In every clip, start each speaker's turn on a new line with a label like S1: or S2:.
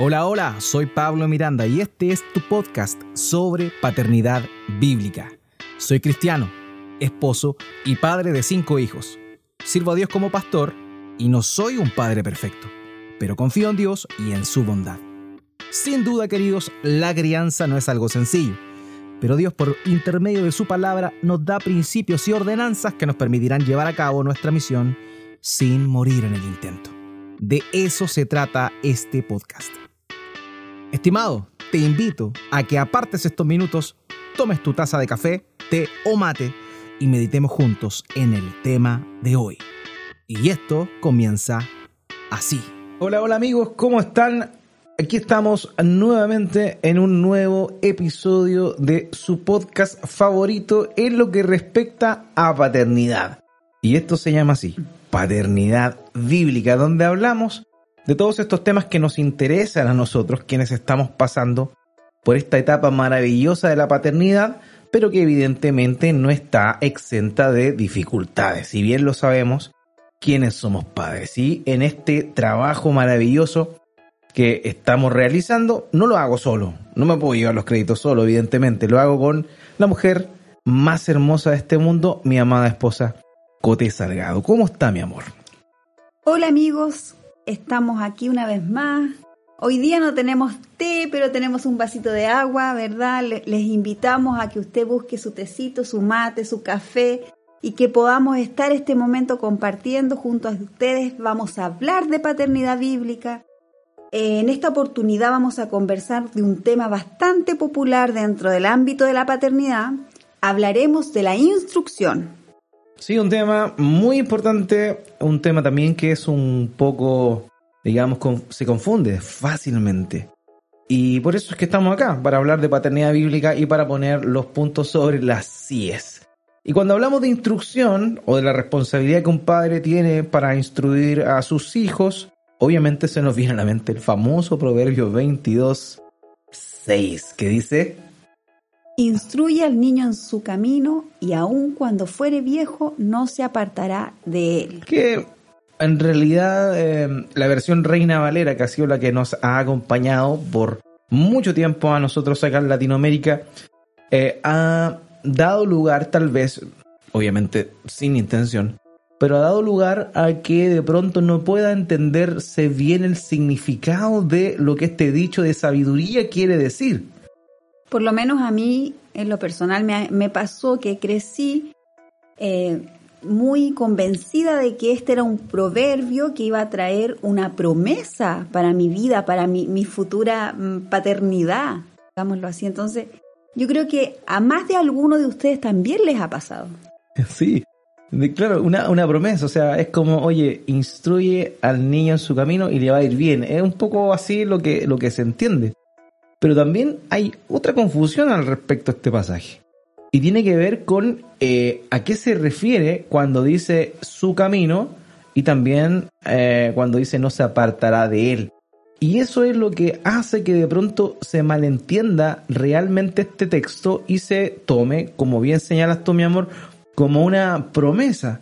S1: Hola, hola, soy Pablo Miranda y este es tu podcast sobre paternidad bíblica. Soy cristiano, esposo y padre de cinco hijos. Sirvo a Dios como pastor y no soy un padre perfecto, pero confío en Dios y en su bondad. Sin duda, queridos, la crianza no es algo sencillo, pero Dios por intermedio de su palabra nos da principios y ordenanzas que nos permitirán llevar a cabo nuestra misión sin morir en el intento. De eso se trata este podcast. Estimado, te invito a que apartes estos minutos, tomes tu taza de café, té o mate y meditemos juntos en el tema de hoy. Y esto comienza así. Hola, hola amigos, ¿cómo están? Aquí estamos nuevamente en un nuevo episodio de su podcast favorito en lo que respecta a paternidad. Y esto se llama así, paternidad bíblica, donde hablamos de todos estos temas que nos interesan a nosotros, quienes estamos pasando por esta etapa maravillosa de la paternidad, pero que evidentemente no está exenta de dificultades. Si bien lo sabemos, quienes somos padres. Y en este trabajo maravilloso que estamos realizando, no lo hago solo, no me puedo llevar los créditos solo, evidentemente, lo hago con la mujer más hermosa de este mundo, mi amada esposa Cote Salgado. ¿Cómo está mi amor?
S2: Hola amigos, estamos aquí una vez más. Hoy día no tenemos té, pero tenemos un vasito de agua, ¿verdad? Les invitamos a que usted busque su tecito, su mate, su café y que podamos estar este momento compartiendo junto a ustedes. Vamos a hablar de paternidad bíblica. En esta oportunidad vamos a conversar de un tema bastante popular dentro del ámbito de la paternidad. Hablaremos de la instrucción.
S1: Sí, un tema muy importante, un tema también que es un poco, digamos, se confunde fácilmente. Y por eso es que estamos acá, para hablar de paternidad bíblica y para poner los puntos sobre las CIES. Y cuando hablamos de instrucción o de la responsabilidad que un padre tiene para instruir a sus hijos, obviamente se nos viene a la mente el famoso proverbio 22, 6, que dice,
S2: Instruye al niño en su camino y aun cuando fuere viejo no se apartará de él.
S1: Que en realidad em, la versión Reina Valera, que ha sido la que nos ha acompañado por mucho tiempo a nosotros acá en Latinoamérica, eh, ha dado lugar tal vez, obviamente sin intención, pero ha dado lugar a que de pronto no pueda entenderse bien el significado de lo que este dicho de sabiduría quiere decir.
S2: Por lo menos a mí, en lo personal, me, pasó que crecí eh, muy convencida de que este era un proverbio que iba a traer una promesa para mi vida, para mi, futura mm, paternidad, digámoslo así. Entonces, yo creo que a más de alguno de ustedes también les ha pasado.
S1: Sí, claro, una, una promesa, o sea, es como, oye, instruye al niño en su camino y le va a ir bien. Es un poco así lo que, lo que se entiende. Pero también hay otra confusión al respecto a este pasaje. Y tiene que ver con eh, a qué se refiere cuando dice su camino y también eh, cuando dice no se apartará de él. Y eso es lo que hace que de pronto se malentienda realmente este texto y se tome, como bien señalas tú, mi amor, como una promesa.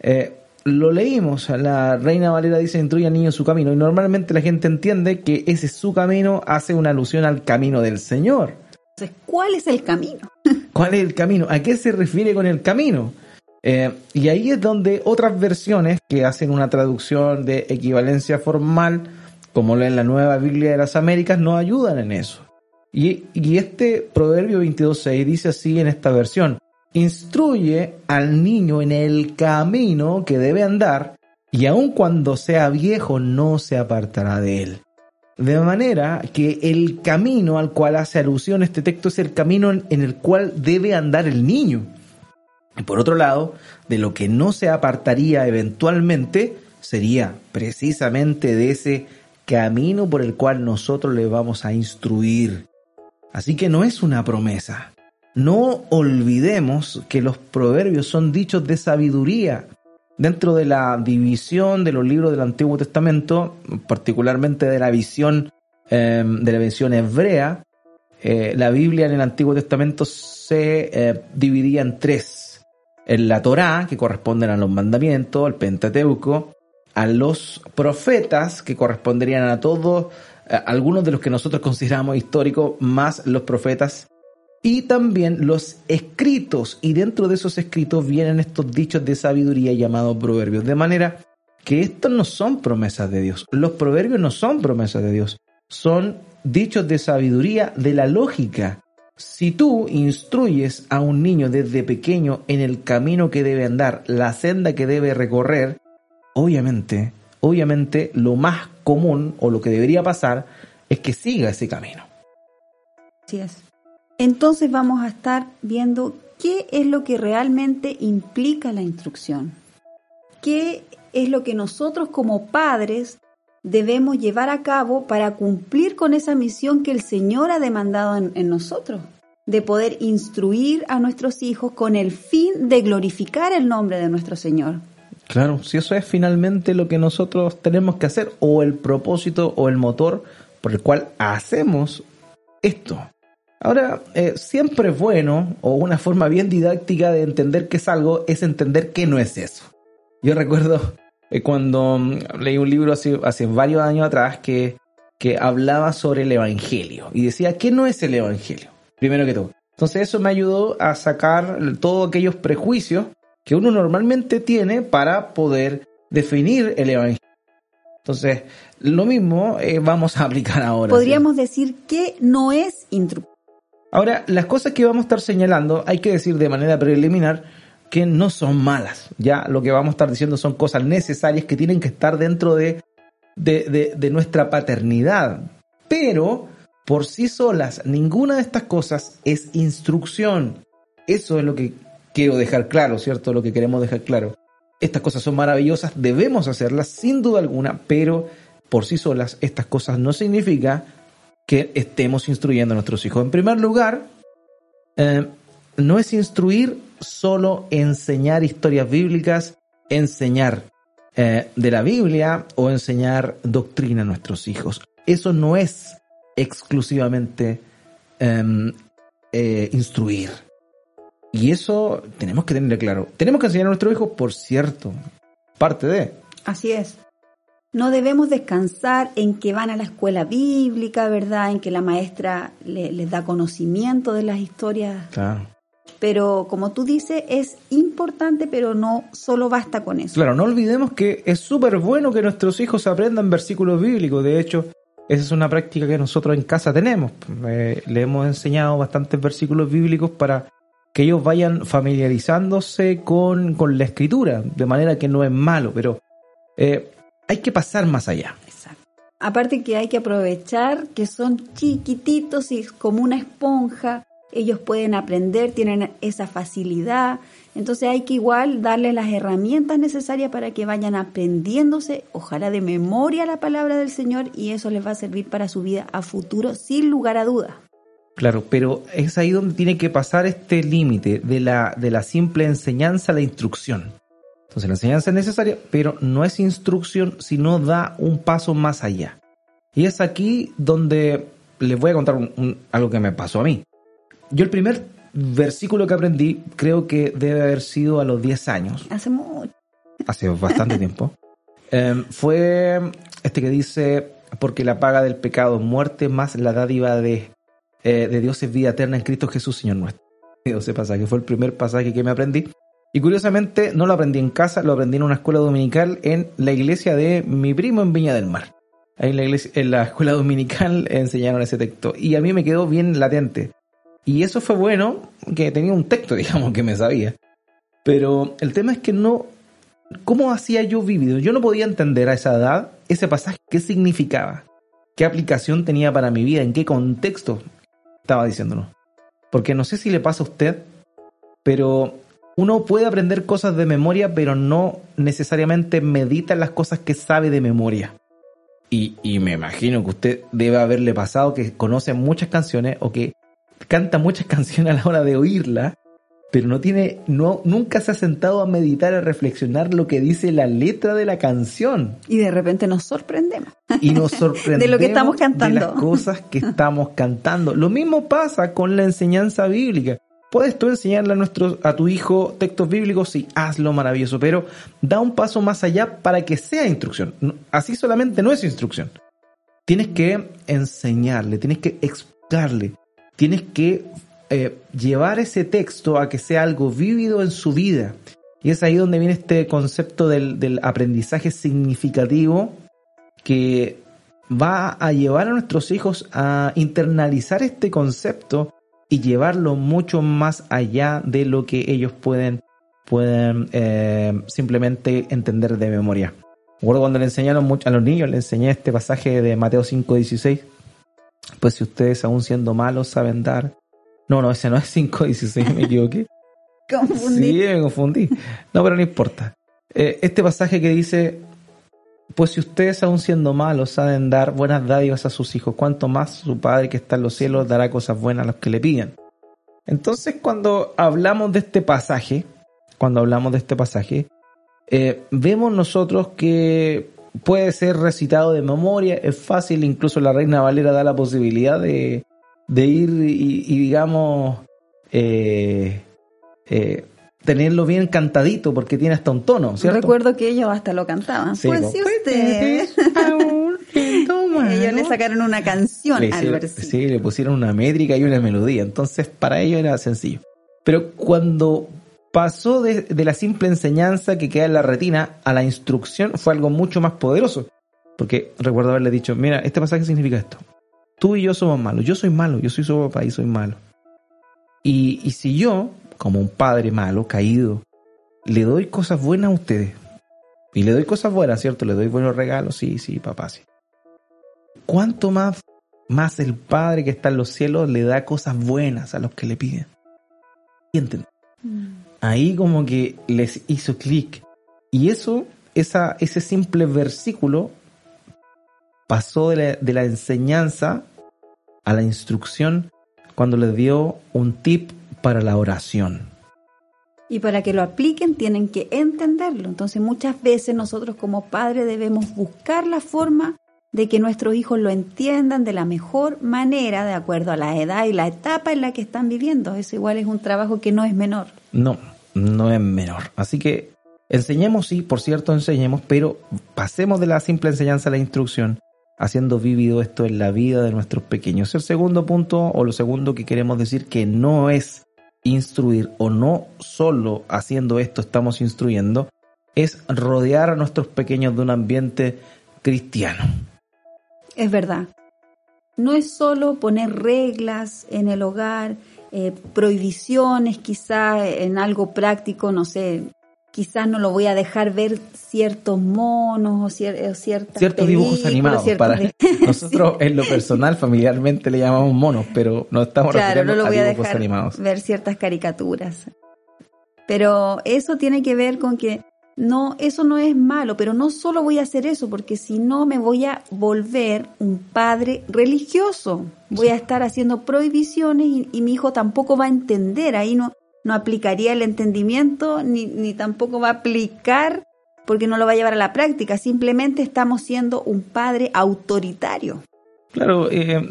S1: Eh, lo leímos, la Reina Valera dice instruye al niño en su camino y normalmente la gente entiende que ese su camino hace una alusión al camino del Señor.
S2: Entonces, ¿cuál es el camino?
S1: ¿Cuál es el camino? ¿A qué se refiere con el camino? Eh, y ahí es donde otras versiones que hacen una traducción de equivalencia formal, como en la Nueva Biblia de las Américas, nos ayudan en eso. Y, y este Proverbio 22.6 dice así en esta versión, instruye al niño en el camino que debe andar, y aun cuando sea viejo no se apartará de él. De manera que el camino al cual hace alusión este texto es el camino en el cual debe andar el niño. Y por otro lado, de lo que no se apartaría eventualmente sería precisamente de ese camino por el cual nosotros le vamos a instruir. Así que no es una promesa, no olvidemos que los proverbios son dichos de sabiduría. Dentro de la división de los libros del Antiguo Testamento, particularmente de la visión em, de la visión hebrea, eh, la Biblia en el Antiguo Testamento se eh, dividía en tres. En la Torá, que corresponden a los mandamientos, al Pentateuco, a los profetas, que corresponderían a todo eh, algunos de los que nosotros consideramos históricos, más los profetas y también los escritos. Y dentro de esos escritos vienen estos dichos de sabiduría llamados proverbios. De manera que estos no son promesas de Dios. Los proverbios no son promesas de Dios. Son dichos de sabiduría de la lógica. Si tú instruyes a un niño desde pequeño en el camino que debe andar, la senda que debe recorrer, obviamente, obviamente lo más común o lo que debería pasar es que siga ese camino.
S2: Así es. Entonces vamos a estar viendo qué es lo que realmente implica la instrucción. ¿Qué es lo que nosotros como padres debemos llevar a cabo para cumplir con esa misión que el Señor ha demandado en, nosotros? de poder instruir a nuestros hijos con el fin de glorificar el nombre de nuestro Señor.
S1: Claro, si eso es finalmente lo que nosotros tenemos que hacer, o el propósito o el motor por el cual hacemos esto. Ahora, eh, siempre es bueno, o una forma bien didáctica de entender qué es algo, es entender qué no es eso. Yo recuerdo eh, cuando mm, leí un libro hace, varios años atrás que, que hablaba sobre el Evangelio y decía, ¿qué no es el Evangelio? Primero que todo. Entonces eso me ayudó a sacar todos aquellos prejuicios que uno normalmente tiene para poder definir el Evangelio. Entonces, lo mismo eh, vamos a aplicar ahora.
S2: Podríamos decir que no es instrucción.
S1: Ahora, las cosas que vamos a estar señalando, hay que decir de manera preliminar que no son malas. Ya lo que vamos a estar diciendo son cosas necesarias que tienen que estar dentro de, de, nuestra paternidad. Pero por sí solas, ninguna de estas cosas es instrucción. Eso es lo que quiero dejar claro, ¿cierto? Lo que queremos dejar claro. Estas cosas son maravillosas, debemos hacerlas sin duda alguna, pero por sí solas estas cosas no significa que estemos instruyendo a nuestros hijos. En primer lugar, eh, no es instruir solo enseñar historias bíblicas, enseñar eh, de la Biblia o enseñar doctrina a nuestros hijos. Eso no es exclusivamente em, eh, instruir. Y eso tenemos que tenerlo claro. Tenemos que enseñar a nuestros hijos, por cierto, parte de.
S2: Así es. No debemos descansar en que van a la escuela bíblica, ¿verdad? En que la maestra les da conocimiento de las historias
S1: claro.
S2: Pero como tú dices, es importante, pero no solo basta con eso.
S1: Claro, no olvidemos que es súper bueno que nuestros hijos aprendan versículos bíblicos. De hecho, esa es una práctica que nosotros en casa tenemos. Eh, le hemos enseñado bastantes versículos bíblicos para que ellos vayan familiarizándose con, la escritura, de manera que no es malo, pero eh, hay que pasar más allá.
S2: Exacto. Aparte que hay que aprovechar que son chiquititos y como una esponja, ellos pueden aprender, tienen esa facilidad. Entonces hay que igual darles las herramientas necesarias para que vayan aprendiéndose, ojalá de memoria la palabra del Señor y eso les va a servir para su vida a futuro sin lugar a dudas.
S1: Claro, pero es ahí donde tiene que pasar este límite de la, de la simple enseñanza a la instrucción. Entonces la enseñanza es necesaria, pero no es instrucción, sino da un paso más allá. Y es aquí donde les voy a contar algo que me pasó a mí. Yo el primer versículo que aprendí creo que debe haber sido a los 10 años.
S2: Hace mucho.
S1: Hace bastante tiempo. Em, fue este que dice, porque la paga del pecado es muerte, más la dádiva de, eh, de Dios es vida eterna en Cristo Jesús, Señor nuestro. Ese pasaje fue el primer pasaje que me aprendí. Y curiosamente no lo aprendí en casa, lo aprendí en una escuela dominical en la iglesia de mi primo en Viña del Mar. Ahí en la, escuela dominical enseñaron ese texto. Y a mí me quedó bien latente. Y eso fue bueno, que tenía un texto, digamos, que me sabía. Pero el tema es que no... ¿Cómo hacía yo vivido? Yo no podía entender a esa edad ese pasaje, qué significaba, qué aplicación tenía para mi vida, en qué contexto estaba diciéndolo. Porque no sé si le pasa a usted, pero uno puede aprender cosas de memoria, pero no necesariamente medita las cosas que sabe de memoria. Y, y, me imagino que usted debe haberle pasado que conoce muchas canciones o que canta muchas canciones a la hora de oírla, pero no tiene, no, nunca se ha sentado a meditar, a reflexionar lo que dice la letra de la canción.
S2: Y de repente nos sorprendemos.
S1: Y nos sorprendemos
S2: de lo que estamos cantando.
S1: De las cosas que estamos cantando. Lo mismo pasa con la enseñanza bíblica. Puedes tú enseñarle a, nuestro, a tu hijo textos bíblicos, sí, hazlo maravilloso, pero da un paso más allá para que sea instrucción. Así solamente no es instrucción. tienes que enseñarle, tienes que explicarle, tienes que eh, llevar ese texto a que sea algo vívido en su vida. Y es ahí donde viene este concepto del, del aprendizaje significativo que va a llevar a nuestros hijos a internalizar este concepto y llevarlo mucho más allá de lo que ellos pueden, pueden eh, simplemente entender de memoria. Recuerdo cuando le enseñaron mucho a los niños, le enseñé este pasaje de Mateo 5.16. Pues si ustedes aún siendo malos saben dar. No, no, ese no es 5.16, me equivoqué.
S2: confundí.
S1: Sí, me confundí. No, pero no importa. Eh, este pasaje que dice, pues si ustedes aún siendo malos saben dar buenas dádivas a sus hijos, cuánto más su Padre que está en los cielos dará cosas buenas a los que le piden. Entonces cuando hablamos de este pasaje, cuando hablamos de este pasaje, eh, vemos nosotros que puede ser recitado de memoria, es fácil, incluso la Reina Valera da la posibilidad de, de ir y, y digamos, eh, eh, tenerlo bien cantadito porque tiene hasta un tono, ¿cierto?
S2: Recuerdo que ellos hasta lo cantaban.
S1: Sí,
S2: pues si ustedes. ellos le sacaron una canción
S1: Le
S2: al
S1: hicieron-
S2: versículo.
S1: sí, le pusieron una métrica y una melodía. Entonces, para ellos era sencillo. Pero cuando pasó de, de la simple enseñanza que queda en la retina a la instrucción, fue algo mucho más poderoso. Porque recuerdo haberle dicho, mira, este pasaje significa esto. Tú y yo somos malos. Yo soy malo. Yo soy su papá y soy malo. Y, y si yo, como un padre malo, caído, le doy cosas buenas a ustedes. Y le doy cosas buenas, ¿cierto? Le doy buenos regalos. Sí, sí, papá, sí. ¿Cuánto más, más el Padre que está en los cielos le da cosas buenas a los que le piden? ¿Sienten?
S2: Mm.
S1: Ahí como que les hizo clic. Y eso, esa, ese simple versículo pasó de la, de la enseñanza a la instrucción cuando les dio un tip para la oración.
S2: Y para que lo apliquen tienen que entenderlo. Entonces muchas veces nosotros como padres debemos buscar la forma de que nuestros hijos lo entiendan de la mejor manera, de acuerdo a la edad y la etapa en la que están viviendo. Eso igual es un trabajo que no es menor.
S1: No, no es menor. Así que enseñemos, sí, por cierto, enseñemos, pero pasemos de la simple enseñanza a la instrucción, haciendo vivido esto en la vida de nuestros pequeños. El segundo punto, o lo segundo que queremos decir, que no es instruir, o no solo haciendo esto estamos instruyendo, es rodear a nuestros pequeños de un ambiente cristiano.
S2: Es verdad. No es solo poner reglas en el hogar, eh, prohibiciones quizá en algo práctico, no sé, quizás no lo voy a dejar ver ciertos monos o, cier- o ciertas
S1: Ciertos dibujos animados.
S2: ciertos
S1: Para nosotros, en lo personal, familiarmente le llamamos monos, pero no estamos
S2: Claro,
S1: refiriendo
S2: no lo
S1: a
S2: voy a
S1: dibujos
S2: dejar
S1: animados.
S2: ver ciertas caricaturas. Pero eso tiene que ver con que no, eso no es malo, pero no solo voy a hacer eso, porque si no me voy a volver un padre religioso. Voy a estar haciendo prohibiciones y, y mi hijo tampoco va a entender. Ahí no, no aplicaría el entendimiento ni, ni tampoco va a aplicar porque no lo va a llevar a la práctica. Simplemente estamos siendo un padre autoritario.
S1: Claro, eh,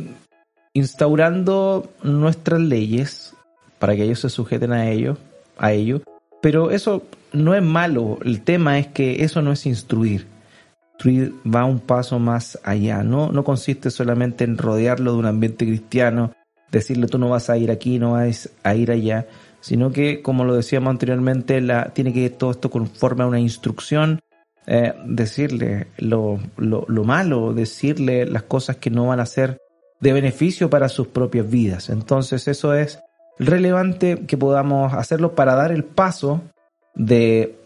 S1: instaurando nuestras leyes para que ellos se sujeten a ello, a ello, pero eso no es malo. El tema es que eso no es instruir. Instruir va un paso más allá. No, no consiste solamente en rodearlo de un ambiente cristiano, decirle tú no vas a ir aquí, no vas a ir allá, sino que, como lo decíamos anteriormente, tiene que ir todo esto conforme a una instrucción, eh, decirle lo, lo, lo malo, decirle las cosas que no van a ser de beneficio para sus propias vidas. Entonces eso es relevante que podamos hacerlo para dar el paso de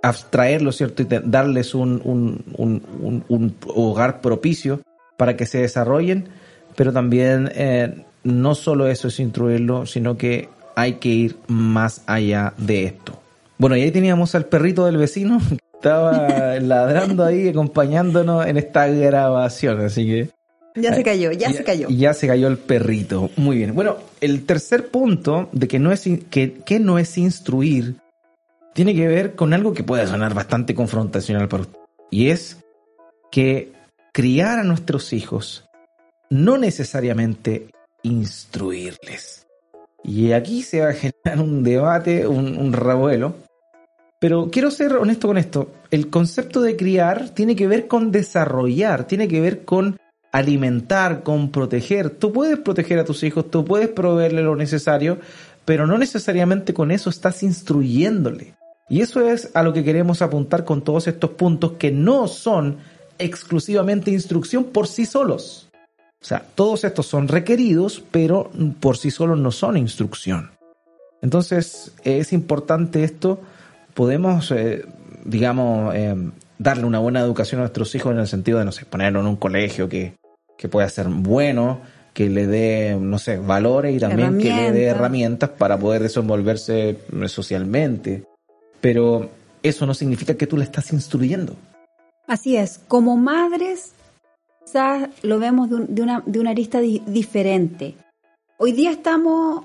S1: abstraerlo, ¿cierto? Y darles un, un, un, un- un hogar propicio para que se desarrollen, pero también eh, no solo eso es instruirlo, sino que hay que ir más allá de esto. Bueno, y ahí teníamos al perrito del vecino que estaba ladrando ahí, acompañándonos en esta grabación, así que...
S2: Ya se cayó, ya, se cayó.
S1: Ya se cayó el perrito. Muy bien. Bueno, el tercer punto de que no es, que, que no es instruir tiene que ver con algo que puede sonar bastante confrontacional para usted. Y es que criar a nuestros hijos no necesariamente instruirles. Y aquí se va a generar un debate, un, un revuelo. Pero quiero ser honesto con esto. El concepto de criar tiene que ver con desarrollar, tiene que ver con alimentar, con proteger. Tú puedes proteger a tus hijos, tú puedes proveerle lo necesario, pero no necesariamente con eso estás instruyéndole. Y eso es a lo que queremos apuntar con todos estos puntos que no son exclusivamente instrucción por sí solos. O sea, todos estos son requeridos, pero por sí solos no son instrucción. Entonces, es importante esto. Podemos, eh, digamos, eh, darle una buena educación a nuestros hijos en el sentido de, no sé, ponerlo en un colegio que, que pueda ser bueno, que le dé, no sé, valores y también que le dé herramientas para poder desenvolverse socialmente. Pero eso no significa que tú le estás instruyendo.
S2: Así es, como madres quizás lo vemos de, una, de una arista diferente. Hoy día estamos,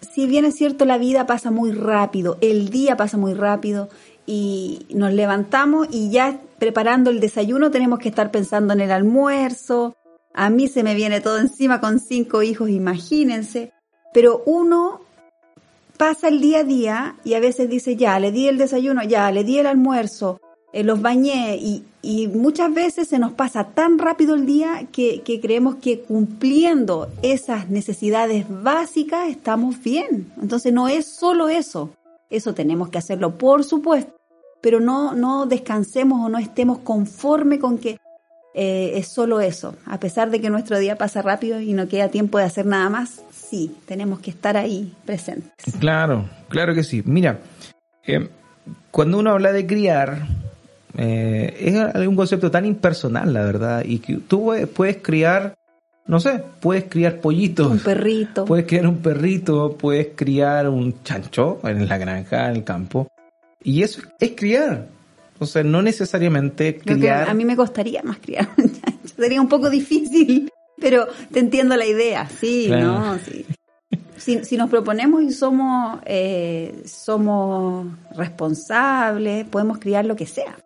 S2: si bien es cierto, la vida pasa muy rápido, el día pasa muy rápido y nos levantamos y ya preparando el desayuno tenemos que estar pensando en el almuerzo. A mí se me viene todo encima con cinco hijos, imagínense. Pero uno pasa el día a día y a veces dice, ya, le di el desayuno, ya, le di el almuerzo, eh, los bañé y, muchas veces se nos pasa tan rápido el día que, que, creemos que cumpliendo esas necesidades básicas estamos bien. Entonces no es solo eso, eso tenemos que hacerlo por supuesto, pero no, no descansemos o no estemos conforme con que eh, es solo eso. A pesar de que nuestro día pasa rápido y no queda tiempo de hacer nada más, sí, tenemos que estar ahí presentes.
S1: Claro, claro que sí. Mira, eh, cuando uno habla de criar, eh, es un concepto tan impersonal, la verdad, y que tú puedes criar, no sé, puedes criar pollitos.
S2: Un perrito.
S1: Puedes criar un perrito, puedes criar un chancho en la granja, en el campo. Y eso es criar. O sea, no necesariamente criar.
S2: a mí me costaría más criar un chancho. Sería un poco difícil, pero te entiendo la idea. Sí, ¿no? Sí. Si, nos proponemos y somos, eh, somos responsables, podemos criar lo que sea.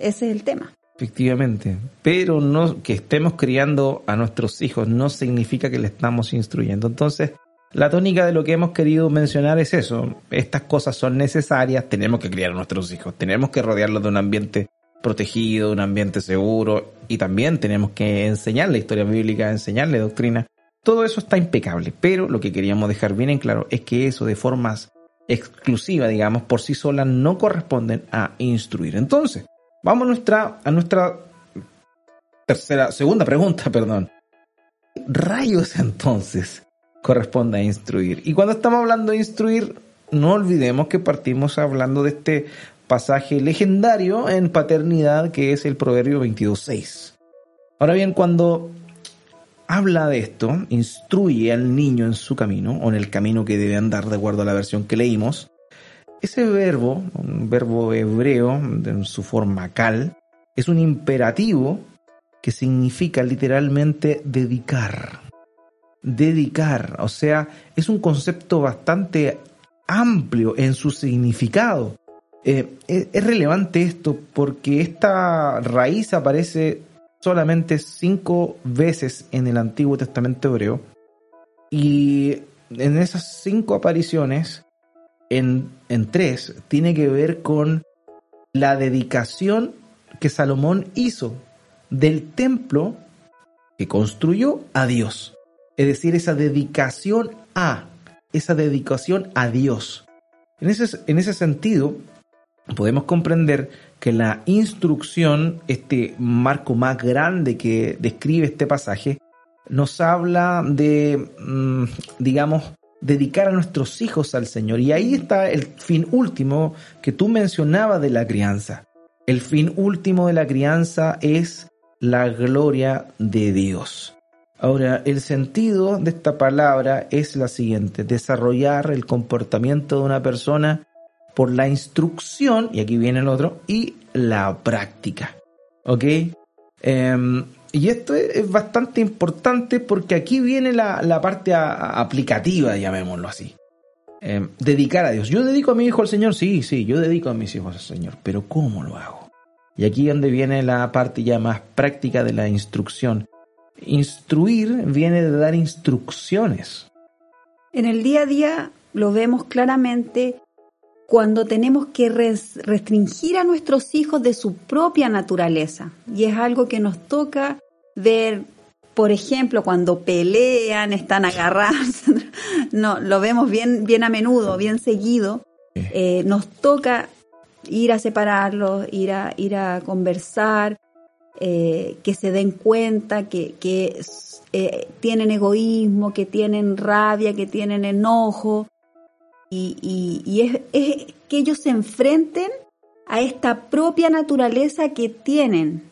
S2: Ese es el tema.
S1: Efectivamente, pero no que estemos criando a nuestros hijos no significa que le estamos instruyendo. Entonces, la tónica de lo que hemos querido mencionar es eso. Estas cosas son necesarias, tenemos que criar a nuestros hijos, tenemos que rodearlos de un ambiente protegido, un ambiente seguro y también tenemos que enseñarle historia bíblica, enseñarle doctrina. Todo eso está impecable, pero lo que queríamos dejar bien en claro es que eso de formas exclusiva, digamos, por sí solas no corresponden a instruir. Entonces, vamos a nuestra, a nuestra tercera, segunda pregunta, perdón. Rayos entonces corresponde a instruir. Y cuando estamos hablando de instruir, no olvidemos que partimos hablando de este pasaje legendario en paternidad que es el Proverbio 22.6. Ahora bien, cuando habla de esto, instruye al niño en su camino o en el camino que debe andar de acuerdo a la versión que leímos, ese verbo, un verbo hebreo en su forma cal, es un imperativo que significa literalmente dedicar dedicar. O sea, es un concepto bastante amplio en su significado. Eh, es, relevante esto porque esta raíz aparece solamente cinco veces en el Antiguo Testamento hebreo y en esas cinco apariciones, en, en tres, tiene que ver con la dedicación que Salomón hizo del templo que construyó a Dios es decir, esa dedicación a, esa dedicación a Dios. En ese, en ese sentido, podemos comprender que la instrucción, este marco más grande que describe este pasaje, nos habla de, mm, digamos, dedicar a nuestros hijos al Señor. Y ahí está el fin último que tú mencionabas de la crianza. El fin último de la crianza es la gloria de Dios. Ahora, el sentido de esta palabra es la siguiente, desarrollar el comportamiento de una persona por la instrucción, y aquí viene el otro, y la práctica. ¿Ok? Em, y esto es, bastante importante porque aquí viene la, parte aplicativa, llamémoslo así. Em, dedicar a Dios. Yo dedico a mi hijo al Señor, sí, sí, yo dedico a mis hijos al Señor, pero ¿cómo lo hago? Y aquí donde viene la parte ya más práctica de la instrucción. Instruir viene de dar instrucciones.
S2: En el día a día lo vemos claramente cuando tenemos que restringir a nuestros hijos de su propia naturaleza. Y es algo que nos toca ver por ejemplo, cuando pelean, están agarrados, no, lo vemos bien, bien a menudo, bien seguido, eh, nos toca ir a separarlos, ir a, ir a conversar, eh, que se den cuenta que, que eh, tienen egoísmo, que tienen rabia, que tienen enojo, y, y, es, es que ellos se enfrenten a esta propia naturaleza que tienen.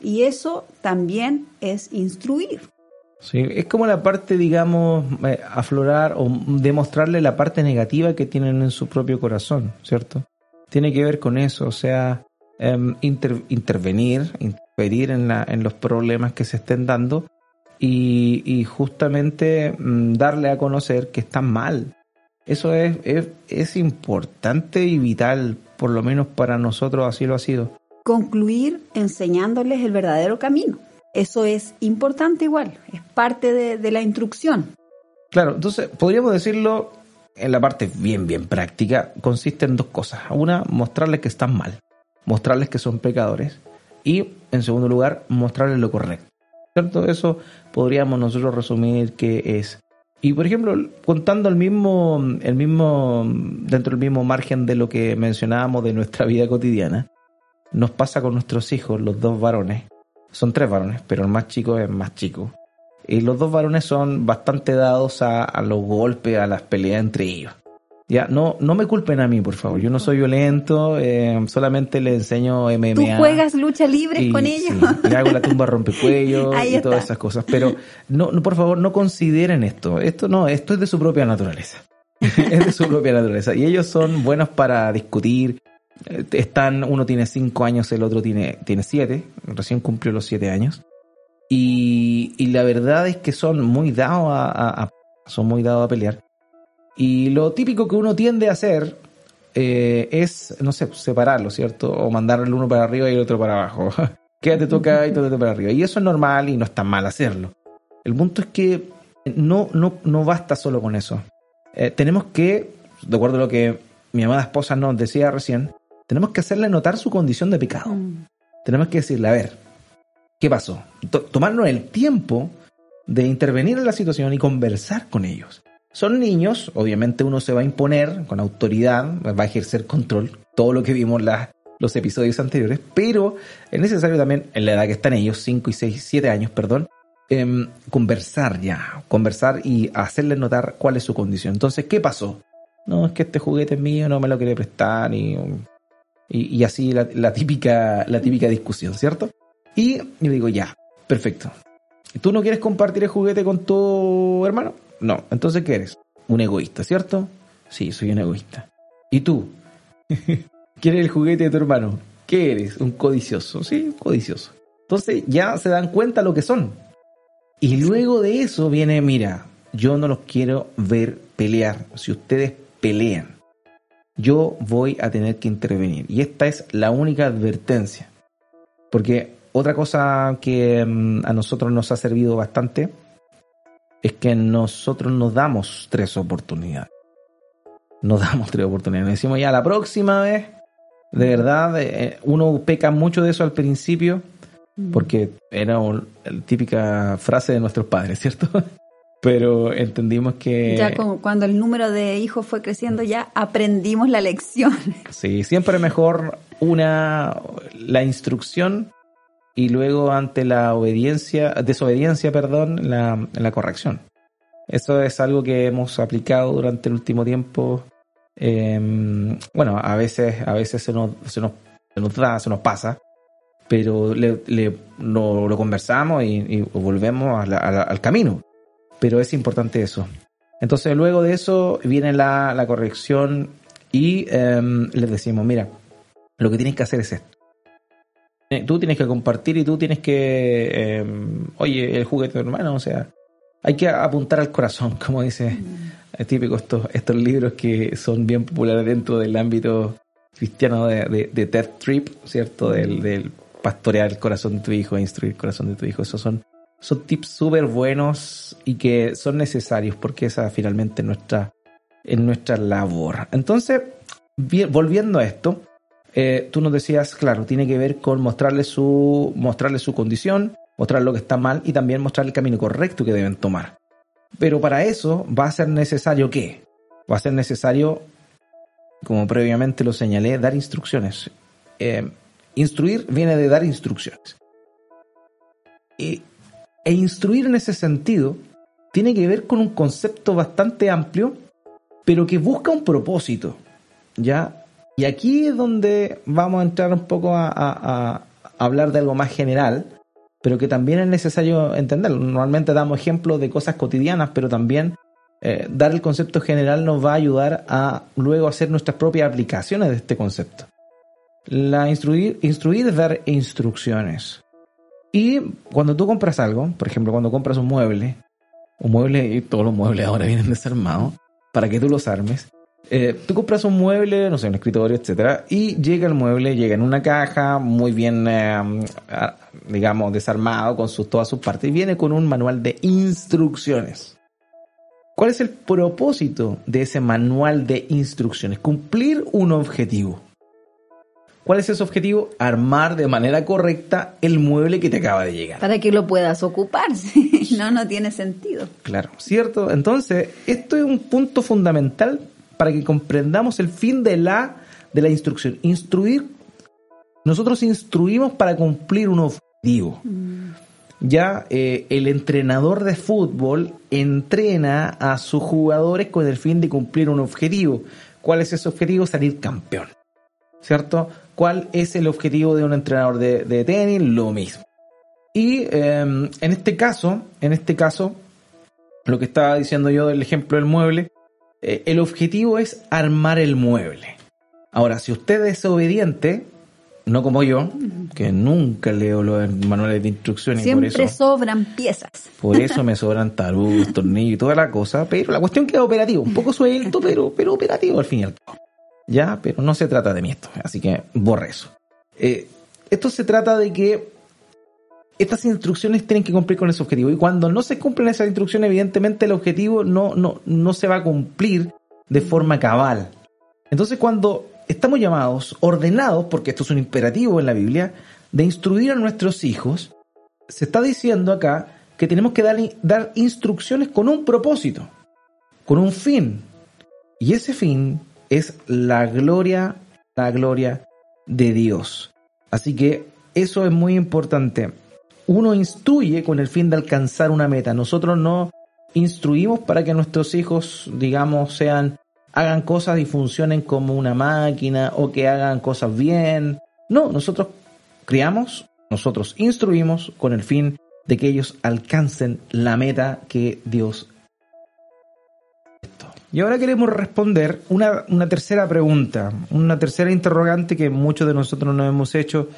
S2: Y eso también es instruir.
S1: Sí, es como la parte, digamos, eh, aflorar o demostrarle la parte negativa que tienen en su propio corazón, ¿cierto? Tiene que ver con eso, o sea, em, intervenir, interferir en, la, en los problemas que se estén dando y, justamente mm, darle a conocer que están mal. Eso es, es, es importante y vital, por lo menos para nosotros así lo ha sido.
S2: Concluir enseñándoles el verdadero camino. Eso es importante igual, es parte de, la instrucción.
S1: Claro, entonces podríamos decirlo en la parte bien, bien práctica, consiste en dos cosas. Una, mostrarles que están mal, mostrarles que son pecadores y, en segundo lugar, mostrarles lo correcto. ¿Cierto? Eso podríamos nosotros resumir que es. Y por ejemplo, contando el mismo, el mismo, dentro del mismo margen de lo que mencionábamos de nuestra vida cotidiana, nos pasa con nuestros hijos, los dos varones. Son tres varones, pero el más chico es más chico. Y los dos varones son bastante dados a, los golpes, a las peleas entre ellos. Ya, no, no me culpen a mí, por favor. Yo no soy violento, eh, solamente le enseño MMA.
S2: ¿Tú juegas lucha libre con ellos?
S1: le hago la tumba rompecuellos y todas esas cosas. Pero no, no, por favor, no consideren esto. Esto no, esto es de su propia naturaleza. es de su propia naturaleza. Y ellos son buenos para discutir, eh, están, uno tiene cinco años, el otro tiene, tiene siete, recién cumplió los siete años. Y, y la verdad es que son muy dados a, son muy dados a pelear. Y lo típico que uno tiende a hacer eh, es, no sé, separarlo, ¿cierto? O mandarle el uno para arriba y el otro para abajo. Quédate tú acá y tú para arriba. Y eso es normal y no está mal hacerlo. El punto es que no, no, no basta solo con eso. Eh, tenemos que, de acuerdo a lo que mi amada esposa nos decía recién, tenemos que hacerle notar su condición de pecado. Mm. Tenemos que decirle, a ver, ¿qué pasó? tomarnos el tiempo de intervenir en la situación y conversar con ellos. Son niños, obviamente uno se va a imponer con autoridad, va a ejercer control, todo lo que vimos en los episodios anteriores, pero es necesario también, en la edad que están ellos, 5 y 6, 7 años, perdón, em, conversar ya, conversar y hacerles notar cuál es su condición. Entonces, ¿qué pasó? No, es que este juguete es mío, no me lo quiere prestar y y, así la, típica, la típica discusión, ¿cierto? Y yo digo, ya, perfecto. ¿Tú no quieres compartir el juguete con tu hermano? No. Entonces, ¿qué eres? Un egoísta, ¿cierto? Sí, soy un egoísta. ¿Y tú? ¿Quieres el juguete de tu hermano? ¿Qué eres? Un codicioso. Sí, codicioso. Entonces ya se dan cuenta lo que son. Y luego de eso viene, mira, yo no los quiero ver pelear. Si ustedes pelean, yo voy a tener que intervenir. Y esta es la única advertencia. Porque otra cosa que mm, a nosotros nos ha servido bastante es que nosotros nos damos tres oportunidades. Nos damos tres oportunidades. decimos ya la próxima vez, de verdad, eh, eh, uno peca mucho de eso al principio, mm. porque era la típica frase de nuestros padres, ¿cierto? pero entendimos que...
S2: Ya cuando el número de hijos fue creciendo, ya aprendimos la lección.
S1: Sí, siempre mejor una, la instrucción y luego ante la obediencia, desobediencia, perdón, la, la corrección. Eso es algo que hemos aplicado durante el último tiempo. Em, bueno, a veces, a veces se nos, se nos, da, se nos pasa, pero le, lo, conversamos y, volvemos al camino pero es importante eso. Entonces luego de eso viene la, corrección y em, les decimos, mira, lo que tienes que hacer es esto. Tú tienes que compartir y tú tienes que, em, oye, el juguete de tu hermano, o sea, hay que apuntar al corazón, como dice, mm. es típico estos, estos libros que son bien populares dentro del ámbito cristiano de, de, Ted Trip, ¿cierto? Del, del pastorear el corazón de tu hijo, instruir el corazón de tu hijo. Esos son son tips súper buenos y que son necesarios porque esa finalmente es nuestra, es nuestra labor. Entonces, volviendo a esto, eh, tú nos decías, claro, tiene que ver con mostrarle su, su condición, mostrar lo que está mal y también mostrar el camino correcto que deben tomar. Pero para eso va a ser necesario qué? Va a ser necesario, como previamente lo señalé, dar instrucciones. Eh, instruir viene de dar instrucciones. e instruir en ese sentido tiene que ver con un concepto bastante amplio, pero que busca un propósito. ¿Ya? Y aquí es donde vamos a entrar un poco a hablar de algo más general, pero que también es necesario entenderlo. Normalmente damos ejemplos de cosas cotidianas, pero también eh, dar el concepto general nos va a ayudar a luego hacer nuestras propias aplicaciones de este concepto. La instruir, instruir es dar instrucciones. Y cuando tú compras algo, por ejemplo, cuando compras un mueble, un mueble, y todos los muebles ahora vienen desarmados, para que tú los armes, eh, tú compras un mueble, no sé, un escritorio, etcétera, y llega el mueble, llega en una caja muy bien, eh, digamos, desarmado con sus, todas sus partes y viene con un manual de instrucciones. ¿Cuál es el propósito de ese manual de instrucciones? Cumplir un objetivo. ¿Cuál es ese objetivo? Armar de manera correcta el mueble que te acaba de llegar.
S2: Para que lo puedas ocupar. no, no tiene sentido.
S1: Claro, ¿cierto? Entonces, esto es un punto fundamental para que comprendamos el fin de la, de la instrucción. Instruir, nosotros instruimos para cumplir un objetivo. Mm. Ya eh, el entrenador de fútbol entrena a sus jugadores con el fin de cumplir un objetivo. ¿Cuál es ese objetivo? Salir campeón. ¿Cierto? ¿Cuál es el objetivo de un entrenador de, tenis? Lo mismo. Y em, en este caso, en este caso, lo que estaba diciendo yo del ejemplo del mueble, eh, el objetivo es armar el mueble. Ahora, si usted es obediente, no como yo, que nunca leo los manuales de instrucciones.
S2: Siempre por eso, sobran piezas.
S1: Por eso me sobran tarudos, tornillos y toda la cosa, pero la cuestión queda operativo, un poco suelto, pero, pero operativo al fin y al cabo. Ya, pero no se trata de mí esto, así que borre eso. Eh, esto se trata de que estas instrucciones tienen que cumplir con ese objetivo. Y cuando no se cumplen esas instrucciones, evidentemente el objetivo no, no, no se va a cumplir de forma cabal. Entonces cuando estamos llamados, ordenados, porque esto es un imperativo en la Biblia, de instruir a nuestros hijos, se está diciendo acá que tenemos que dar, dar instrucciones con un propósito, con un fin. Y ese fin es la gloria, la gloria de Dios. Así que eso es muy importante uno instruye con el fin de alcanzar una meta. Nosotros no instruimos para que nuestros hijos, digamos, sean, hagan cosas y funcionen como una máquina o que hagan cosas bien. No, nosotros criamos, nosotros instruimos con el fin de que ellos alcancen la meta que Dios. Y ahora queremos responder una, una tercera pregunta, una tercera interrogante que muchos de nosotros nos hemos hecho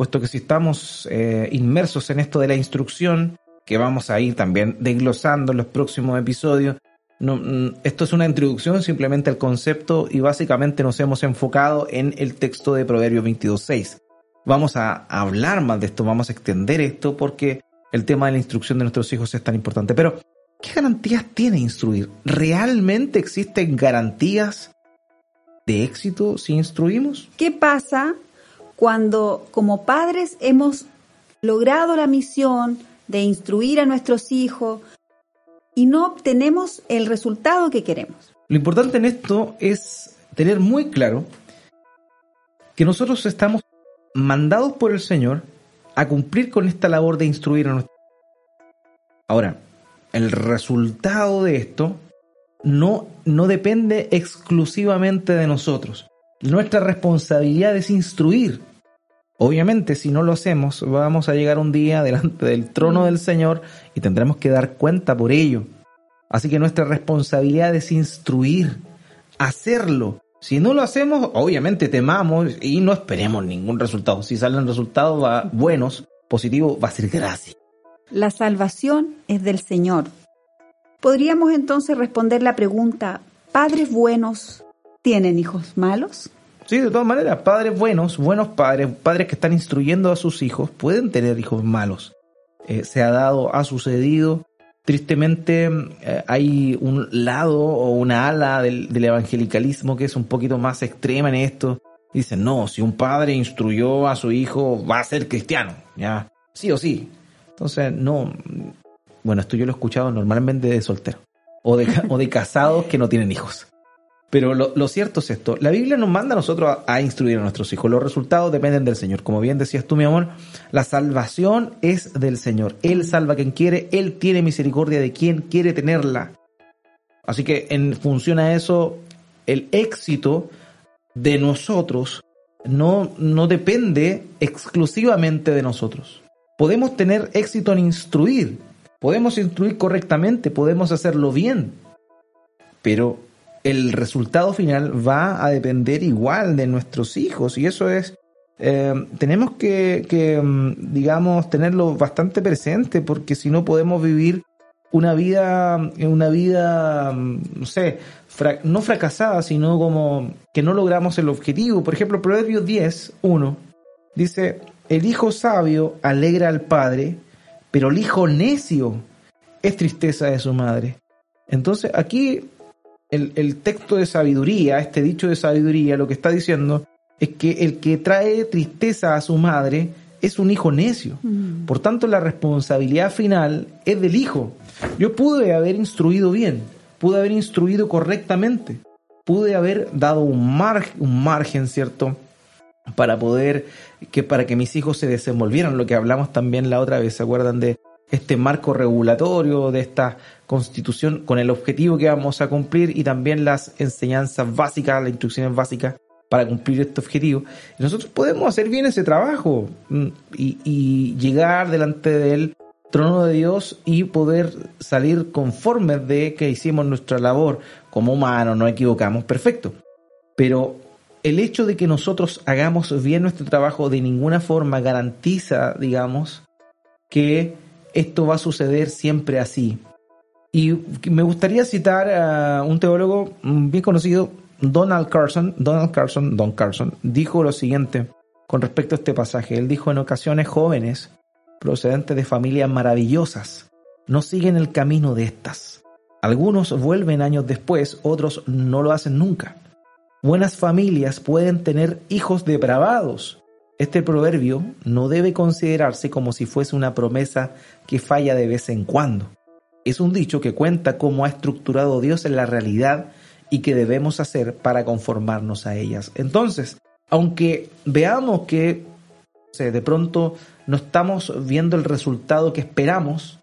S1: puesto que si estamos eh, inmersos en esto de la instrucción, que vamos a ir también desglosando en los próximos episodios, mm, esto es una introducción simplemente al concepto y básicamente nos hemos enfocado en el texto de Proverbios 22.6. Vamos a hablar más de esto, vamos a extender esto porque el tema de la instrucción de nuestros hijos es tan importante. Pero, ¿qué garantías tiene instruir? ¿Realmente existen garantías de éxito si instruimos?
S2: ¿Qué pasa cuando como padres hemos logrado la misión de instruir a nuestros hijos y no obtenemos el resultado que queremos.
S1: Lo importante en esto es tener muy claro que nosotros estamos mandados por el Señor a cumplir con esta labor de instruir a nuestros Ahora, el resultado de esto no, no depende exclusivamente de nosotros. Nuestra responsabilidad es instruir Obviamente, si no lo hacemos, vamos a llegar un día delante del trono del Señor y tendremos que dar cuenta por ello. Así que nuestra responsabilidad es instruir, hacerlo. Si no lo hacemos, obviamente temamos y no esperemos ningún resultado. Si salen resultados buenos, positivos, va a ser gracia.
S2: La salvación es del Señor. ¿Podríamos entonces responder la pregunta, ¿padres buenos tienen hijos malos?
S1: Sí, de todas maneras, padres buenos, buenos padres, padres que están instruyendo a sus hijos, pueden tener hijos malos. Eh, se ha dado, ha sucedido. Tristemente eh, hay un lado o una ala del, evangelicalismo que es un poquito más extrema en esto. Dicen, no, si un padre instruyó a su hijo, va a ser cristiano, ya, sí o sí. Entonces, no, bueno, esto yo lo he escuchado normalmente de soltero o de, o de casados que no tienen hijos. Pero lo, cierto es esto, la Biblia nos manda a nosotros a, instruir a nuestros hijos, los resultados dependen del Señor. Como bien decías tú, mi amor, la salvación es del Señor. Él salva a quien quiere, Él tiene misericordia de quien quiere tenerla. Así que en función a eso, el éxito de nosotros no, no depende exclusivamente de nosotros. Podemos tener éxito en instruir, podemos instruir correctamente, podemos hacerlo bien, pero el resultado final va a depender igual de nuestros hijos y eso es, eh, tenemos que, mm, digamos, tenerlo bastante presente porque si no podemos vivir una vida, una vida, mm, no sé, no fracasada, sino como que no logramos el objetivo. Por ejemplo, Proverbios 10, 1, dice, el hijo sabio alegra al padre, pero el hijo necio es tristeza de su madre. Entonces aquí el, texto de sabiduría, este dicho de sabiduría, lo que está diciendo es que el que trae tristeza a su madre es un hijo necio. Mm. Por tanto, la responsabilidad final es del hijo. Yo pude haber instruido bien, pude haber instruido correctamente, pude haber dado un, margen, un margen, ¿cierto? Para poder, que para que mis hijos se desenvolvieran, lo que hablamos también la otra vez, ¿se acuerdan de este marco regulatorio, de esta constitución con el objetivo que vamos a cumplir y también las enseñanzas básicas, las instrucciones básicas para cumplir este objetivo. Y nosotros podemos hacer bien ese trabajo mm, y, llegar delante del trono de Dios y poder salir conformes de que hicimos nuestra labor como humanos, no equivocamos, perfecto. Pero el hecho de que nosotros hagamos bien nuestro trabajo de ninguna forma garantiza, digamos, que esto va a suceder siempre así. Y me gustaría citar a un teólogo bien conocido, Donald Carson. Donald Carson, Don Carson, dijo lo siguiente con respecto a este pasaje. Él dijo en ocasiones jóvenes procedentes de familias maravillosas no siguen el camino de estas. Algunos vuelven años después, otros no lo hacen nunca. Buenas familias pueden tener hijos depravados. Este proverbio no debe considerarse como si fuese una promesa que falla de vez en cuando es un dicho que cuenta cómo ha estructurado Dios en la realidad y que debemos hacer para conformarnos a ellas. Entonces, aunque veamos que de pronto no estamos viendo el resultado que esperamos,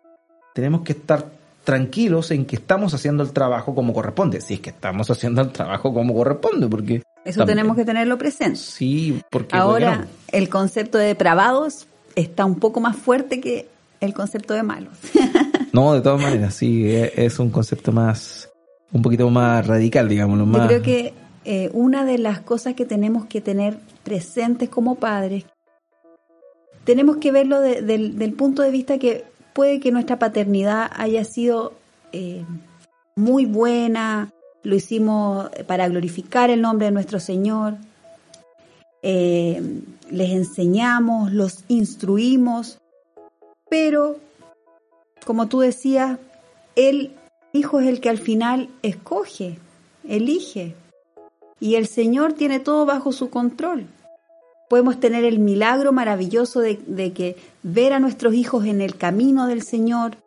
S1: tenemos que estar tranquilos en que estamos haciendo el trabajo como corresponde, si es que estamos haciendo el trabajo como corresponde, porque...
S2: Eso tenemos que tenerlo presente.
S1: Sí, porque...
S2: Ahora, el concepto de depravados está un poco más fuerte que el concepto de malos.
S1: No, de todas maneras, sí, e, es un concepto más, un poquito más radical, digamos. Más...
S2: Yo creo que eh, una de las cosas que tenemos que tener presentes como padres, tenemos que verlo del, punto de vista que puede que nuestra paternidad haya sido eh, muy buena, lo hicimos para glorificar el nombre de nuestro Señor, eh, les enseñamos, los instruimos, pero como tú decías, el hijo es el que al final escoge, elige. Y el Señor tiene todo bajo su control. Podemos tener el milagro maravilloso de, que ver a nuestros hijos en el camino del Señor,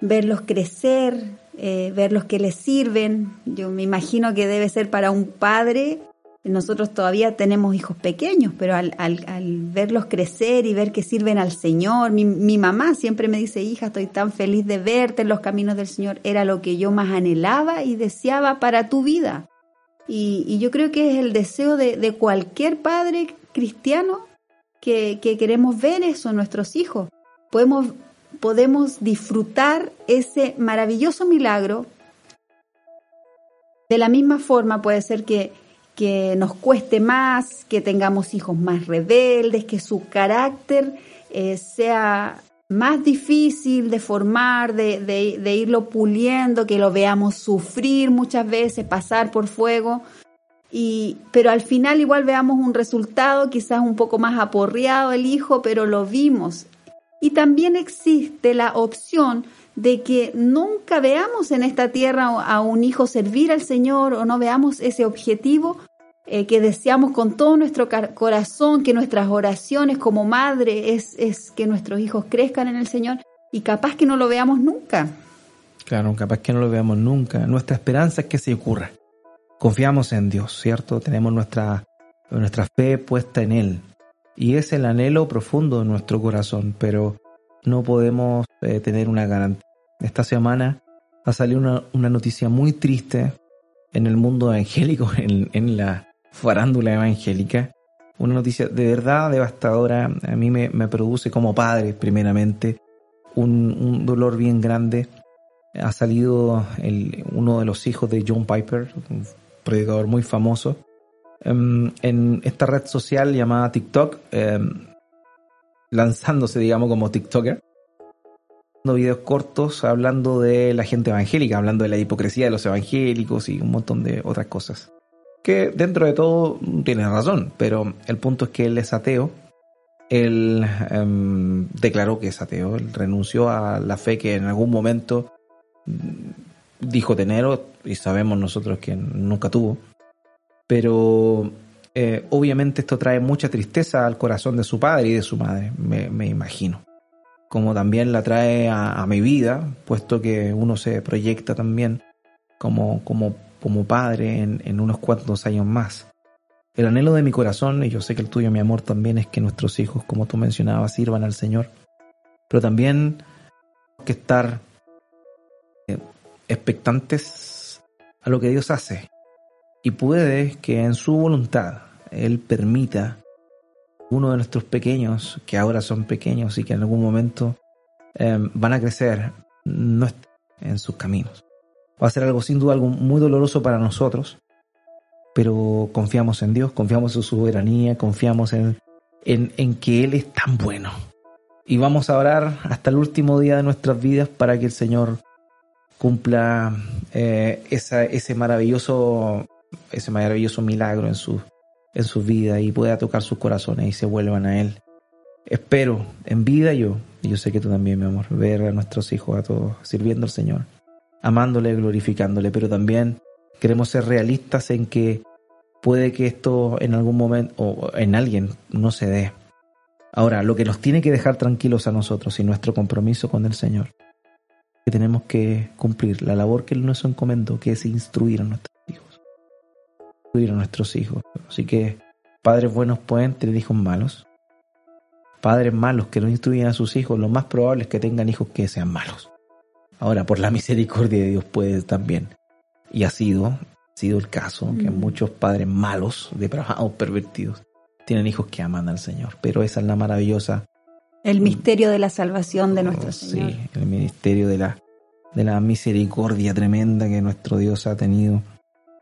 S2: verlos crecer, eh, verlos que les sirven. Yo me imagino que debe ser para un padre nosotros todavía tenemos hijos pequeños, pero al, verlos crecer y ver que sirven al Señor, mi, mamá siempre me dice, hija, estoy tan feliz de verte en los caminos del Señor, era lo que yo más anhelaba y deseaba para tu vida. Y, yo creo que es el deseo de, cualquier padre cristiano que, que, queremos ver eso en nuestros hijos. Podemos, podemos disfrutar ese maravilloso milagro. De la misma forma puede ser que que nos cueste más, que tengamos hijos más rebeldes, que su carácter eh, sea más difícil de formar, de, irlo puliendo, que lo veamos sufrir muchas veces, pasar por fuego. Y, pero al final igual veamos un resultado quizás un poco más aporreado el hijo, pero lo vimos. Y también existe la opción de que nunca veamos en esta tierra a un hijo servir al Señor o no veamos ese objetivo, eh, que deseamos con todo nuestro corazón, que nuestras oraciones como madre es, es que nuestros hijos crezcan en el Señor y capaz que no lo veamos nunca.
S1: Claro, capaz que no lo veamos nunca. Nuestra esperanza es que se ocurra. Confiamos en Dios, ¿cierto? Tenemos nuestra, nuestra fe puesta en Él. Y es el anhelo profundo de nuestro corazón, pero no podemos eh, tener una garantía. Esta semana ha salido una, una, noticia muy triste en el mundo evangélico, en, en, la farándula evangélica. Una noticia de verdad devastadora. A mí me, me produce como padre, primeramente, un, un, dolor bien grande. Ha salido el, uno de los hijos de John Piper, un predicador muy famoso, em, en esta red social llamada TikTok, em, lanzándose, digamos, como TikToker, videos cortos hablando de la gente evangélica, hablando de la hipocresía de los evangélicos y un montón de otras cosas. Que dentro de todo tiene razón, pero el punto es que él es ateo. Él em, declaró que es ateo, él renunció a la fe que en algún momento dijo tener y sabemos nosotros que nunca tuvo. Pero eh, obviamente esto trae mucha tristeza al corazón de su padre y de su madre, me, imagino. Como también la trae a, mi vida, puesto que uno se proyecta también como, como, como padre en, unos cuantos años más. El anhelo de mi corazón, y yo sé que el tuyo, mi amor, también es que nuestros hijos, como tú mencionabas, sirvan al Señor. Pero también que estar eh, expectantes a lo que Dios hace. Y puede que en su voluntad él permita uno de nuestros pequeños, que ahora son pequeños y que en algún momento em, van a crecer, no en sus caminos. Va a ser algo sin duda algo muy doloroso para nosotros, pero confiamos en Dios, confiamos en su soberanía, confiamos en, en, en que Él es tan bueno. Y vamos a orar hasta el último día de nuestras vidas para que el Señor cumpla eh, esa, ese maravilloso ese maravilloso milagro en su, en su vida y pueda tocar sus corazones y se vuelvan a Él. Espero en vida yo, y yo sé que tú también, mi amor, ver a nuestros hijos, a todos, sirviendo al Señor, amándole, glorificándole, pero también queremos ser realistas en que puede que esto en algún momento o en alguien no se dé. Ahora, lo que nos tiene que dejar tranquilos a nosotros y nuestro compromiso con el Señor, que tenemos que cumplir la labor que Él nos encomendó, que es instruir a nuestros a nuestros hijos. Así que padres buenos pueden tener hijos malos. Padres malos que no instruyen a sus hijos, lo más probable es que tengan hijos que sean malos. Ahora, por la misericordia de Dios puede también. Y ha sido, ha sido el caso que mm. muchos padres malos, depravados, pervertidos, tienen hijos que aman al Señor. Pero esa es la maravillosa.
S2: El misterio de la salvación de nuestro Señor.
S1: Sí, el misterio de la, de la misericordia tremenda que nuestro Dios ha tenido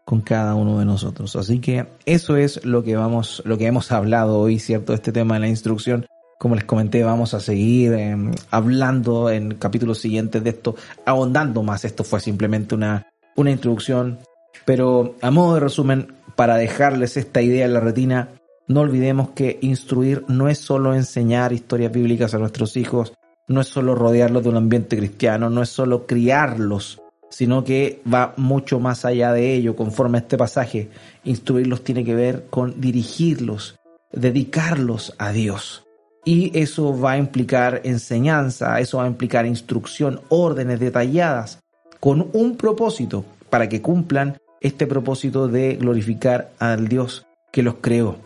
S1: con cada uno de nosotros. Así que eso es lo que vamos, lo que hemos hablado hoy, ¿cierto? Este tema de la instrucción. Como les comenté, vamos a seguir em, hablando en capítulos siguientes de esto, ahondando más. Esto fue simplemente una, una introducción. Pero a modo de resumen, para dejarles esta idea en la retina, no olvidemos que instruir no es solo enseñar historias bíblicas a nuestros hijos, no es solo rodearlos de un ambiente cristiano, no es solo criarlos sino que va mucho más allá de ello, conforme a este pasaje. Instruirlos tiene que ver con dirigirlos, dedicarlos a Dios. Y eso va a implicar enseñanza, eso va a implicar instrucción, órdenes detalladas, con un propósito, para que cumplan este propósito de glorificar al Dios que los creó.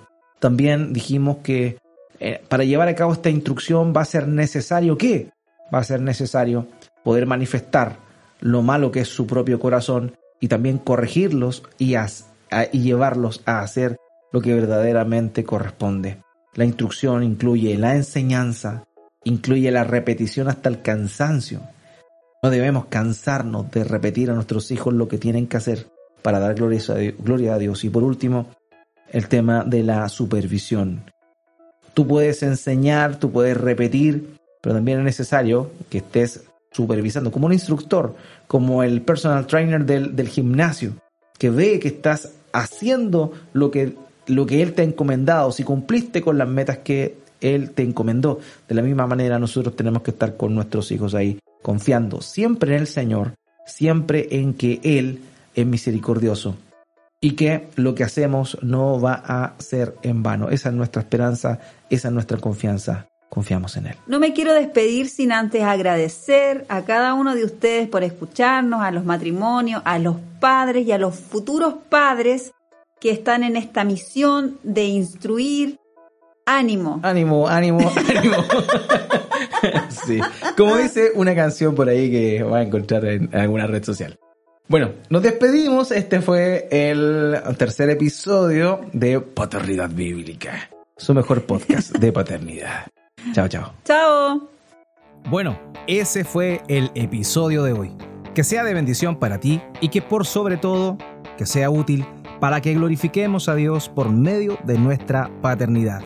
S1: También dijimos que eh, para llevar a cabo esta instrucción va a ser necesario ¿qué? Va a ser necesario poder manifestar lo malo que es su propio corazón y también corregirlos y, y llevarlos a hacer lo que verdaderamente corresponde. La instrucción incluye la enseñanza, incluye la repetición hasta el cansancio. No debemos cansarnos de repetir a nuestros hijos lo que tienen que hacer para dar gloria a Dios. Y por último, el tema de la supervisión. Tú puedes enseñar, tú puedes repetir, pero también es necesario que estés supervisando, como un instructor, como el personal trainer del, del gimnasio, que ve que estás haciendo lo que, lo que él te ha encomendado, si cumpliste con las metas que él te encomendó. De la misma manera nosotros tenemos que estar con nuestros hijos ahí, confiando siempre en el Señor, siempre en que Él es misericordioso y que lo que hacemos no va a ser en vano. Esa es nuestra esperanza, esa es nuestra confianza. Confiamos en Él.
S2: No me quiero despedir sin antes agradecer a cada uno de ustedes por escucharnos, a los matrimonios, a los padres y a los futuros padres que están en esta misión de instruir. Ánimo.
S1: Ánimo, ánimo, ánimo. sí. Como dice una canción por ahí que va a encontrar en alguna red social. Bueno, nos despedimos. Este fue el tercer episodio de Paternidad Bíblica, su mejor podcast de paternidad. Chao, chao.
S2: Chao.
S1: Bueno, ese fue el episodio de hoy. Que sea de bendición para ti y que por sobre todo, que sea útil para que glorifiquemos a Dios por medio de nuestra paternidad.